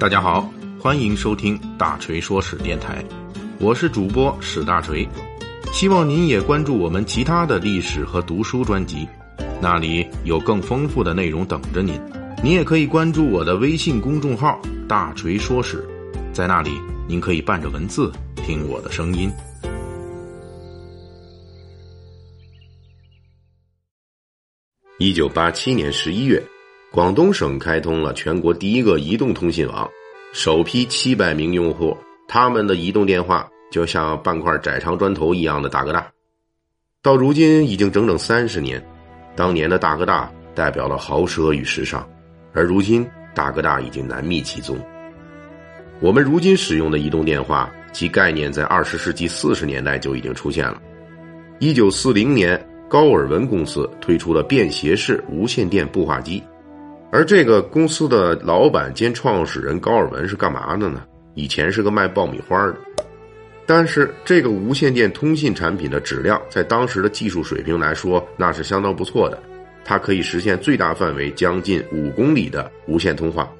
大家好，欢迎收听大锤说史电台，我是主播史大锤，希望您也关注我们其他的历史和读书专辑，那里有更丰富的内容等着您。您也可以关注我的微信公众号“大锤说史”，在那里您可以伴着文字听我的声音。一九八七年十一月，广东省开通了全国第一个移动通信网，首批七百名用户，他们的移动电话就像半块窄长砖头一样的大哥大。到如今已经整整三十年，当年的大哥大代表了豪奢与时尚，而如今大哥大已经难觅其踪。我们如今使用的移动电话，其概念在二十世纪四十年代就已经出现了。一九四零年。高尔文公司推出了便携式无线电步话机，而这个公司的老板兼创始人高尔文是干嘛的呢？以前是个卖爆米花的，但是这个无线电通信产品的质量，在当时的技术水平来说，那是相当不错的。它可以实现最大范围将近五公里的无线通话。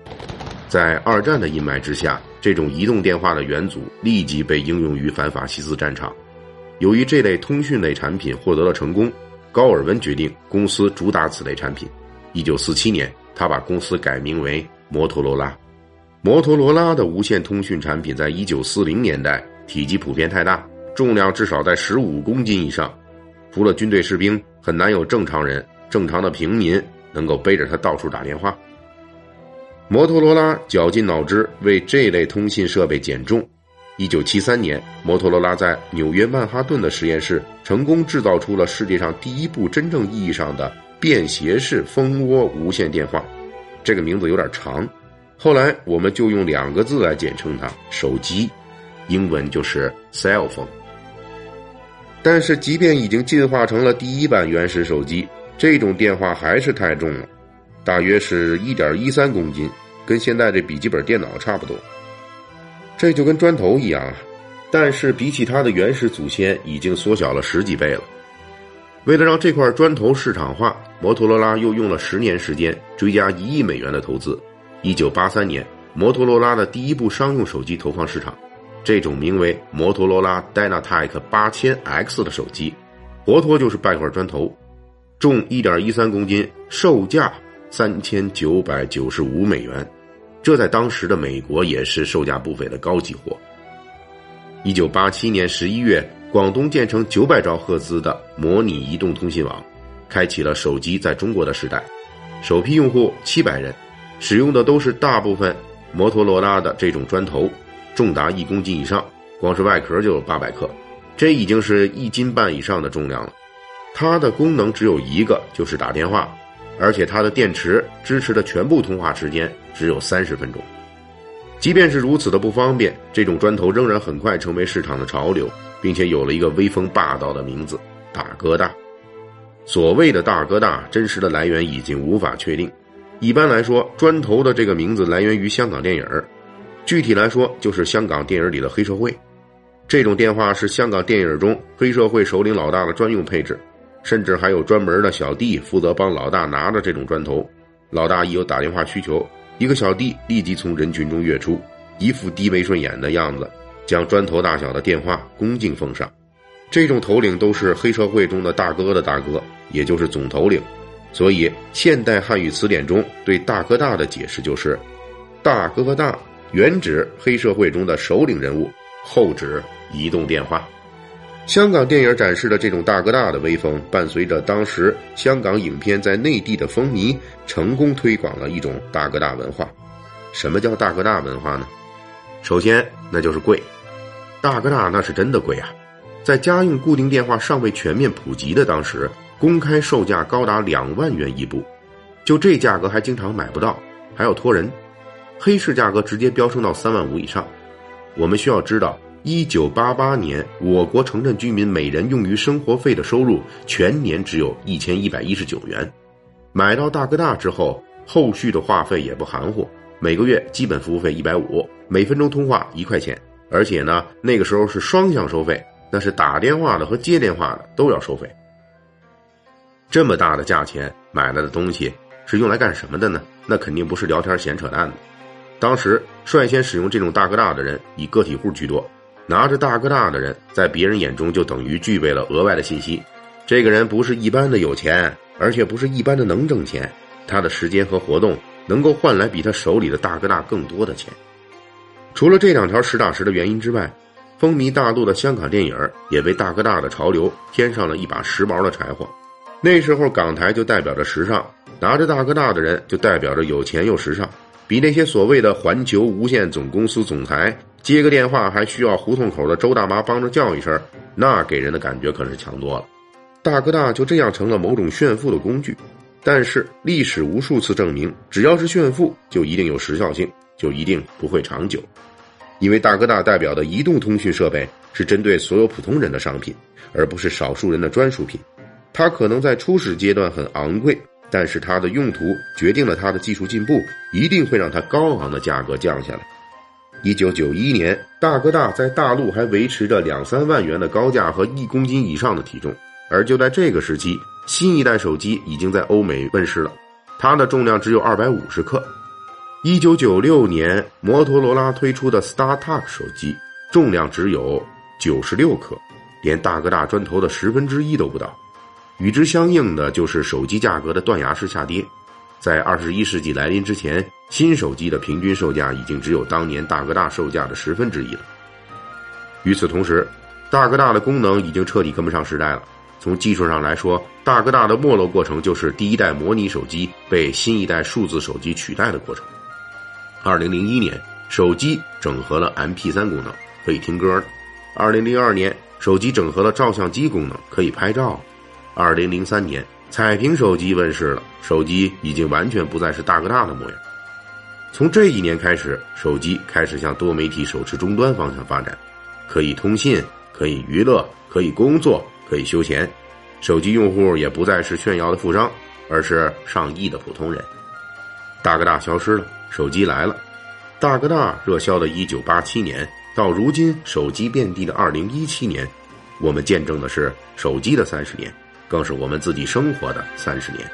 在二战的阴霾之下，这种移动电话的元祖立即被应用于反法西斯战场。由于这类通讯类产品获得了成功，高尔文决定公司主打此类产品。一九四七年，他把公司改名为摩托罗拉。摩托罗拉的无线通讯产品在一九四零年代体积普遍太大，重量至少在十五公斤以上，除了军队士兵，很难有正常人、正常的平民能够背着它到处打电话。摩托罗拉绞尽脑汁为这类通信设备减重。一九七三年，摩托罗拉在纽约曼哈顿的实验室成功制造出了世界上第一部真正意义上的便携式蜂窝无线电话。这个名字有点长，后来我们就用两个字来简称它——手机，英文就是 cell phone。但是，即便已经进化成了第一版原始手机，这种电话还是太重了，大约是一点一三公斤，跟现在这笔记本电脑差不多。这就跟砖头一样啊，但是比起它的原始祖先，已经缩小了十几倍了。为了让这块砖头市场化，摩托罗拉又用了十年时间，追加一亿美元的投资。一九八三年，摩托罗拉的第一部商用手机投放市场，这种名为摩托罗拉 Dynatec 八千 X 的手机，活脱就是半块砖头，重一点一三公斤，售价三千九百九十五美元。这在当时的美国也是售价不菲的高级货。一九八七年十一月，广东建成九百兆赫兹的模拟移动通信网，开启了手机在中国的时代。首批用户七百人，使用的都是大部分摩托罗拉的这种砖头，重达一公斤以上，光是外壳就有八百克，这已经是一斤半以上的重量了。它的功能只有一个，就是打电话。而且它的电池支持的全部通话时间只有三十分钟，即便是如此的不方便，这种砖头仍然很快成为市场的潮流，并且有了一个威风霸道的名字——大哥大。所谓的大哥大，真实的来源已经无法确定。一般来说，砖头的这个名字来源于香港电影具体来说就是香港电影里的黑社会。这种电话是香港电影中黑社会首领老大的专用配置。甚至还有专门的小弟负责帮老大拿着这种砖头，老大一有打电话需求，一个小弟立即从人群中跃出，一副低眉顺眼的样子，将砖头大小的电话恭敬奉上。这种头领都是黑社会中的大哥的大哥，也就是总头领。所以现代汉语词典中对“大哥大”的解释就是：“大哥大”原指黑社会中的首领人物，后指移动电话。香港电影展示的这种大哥大的威风，伴随着当时香港影片在内地的风靡，成功推广了一种大哥大文化。什么叫大哥大文化呢？首先，那就是贵。大哥大那是真的贵啊！在家用固定电话尚未全面普及的当时，公开售价高达两万元一部，就这价格还经常买不到，还要托人。黑市价格直接飙升到三万五以上。我们需要知道。一九八八年，我国城镇居民每人用于生活费的收入全年只有一千一百一十九元。买到大哥大之后，后续的话费也不含糊，每个月基本服务费一百五，每分钟通话一块钱。而且呢，那个时候是双向收费，那是打电话的和接电话的都要收费。这么大的价钱买来的东西是用来干什么的呢？那肯定不是聊天闲扯淡的。当时率先使用这种大哥大的人以个体户居多，拿着大哥大的人在别人眼中就等于具备了额外的信息。这个人不是一般的有钱，而且不是一般的能挣钱，他的时间和活动能够换来比他手里的大哥大更多的钱。除了这两条实打实的原因之外，风靡大陆的香港电影也为大哥大的潮流添上了一把时髦的柴火。那时候港台就代表着时尚，拿着大哥大的人就代表着有钱又时尚。比那些所谓的环球无线总公司总裁接个电话还需要胡同口的周大妈帮着叫一声，那给人的感觉可是强多了。大哥大就这样成了某种炫富的工具。但是历史无数次证明，只要是炫富，就一定有时效性，就一定不会长久。因为大哥大代表的移动通讯设备是针对所有普通人的商品，而不是少数人的专属品。它可能在初始阶段很昂贵。但是它的用途决定了它的技术进步，一定会让它高昂的价格降下来。一九九一年，大哥大在大陆还维持着两三万元的高价和一公斤以上的体重，而就在这个时期，新一代手机已经在欧美问世了，它的重量只有二百五十克。一九九六年，摩托罗拉推出的 StarTAC 手机重量只有九十六克，连大哥大砖头的十分之一都不到。与之相应的就是手机价格的断崖式下跌，在二十一世纪来临之前，新手机的平均售价已经只有当年大哥大售价的十分之一了。与此同时，大哥大的功能已经彻底跟不上时代了。从技术上来说，大哥大的没落过程就是第一代模拟手机被新一代数字手机取代的过程。二零零一年，手机整合了 MP 三功能，可以听歌；二零零二年，手机整合了照相机功能，可以拍照。二零零三年，彩屏手机问世了，手机已经完全不再是大哥大的模样。从这一年开始，手机开始向多媒体手持终端方向发展，可以通信，可以娱乐，可以工作，可以休闲。手机用户也不再是炫耀的富商，而是上亿的普通人。大哥大消失了，手机来了。大哥大热销的一九八七年到如今手机遍地的二零一七年，我们见证的是手机的三十年。更是我们自己生活的三十年。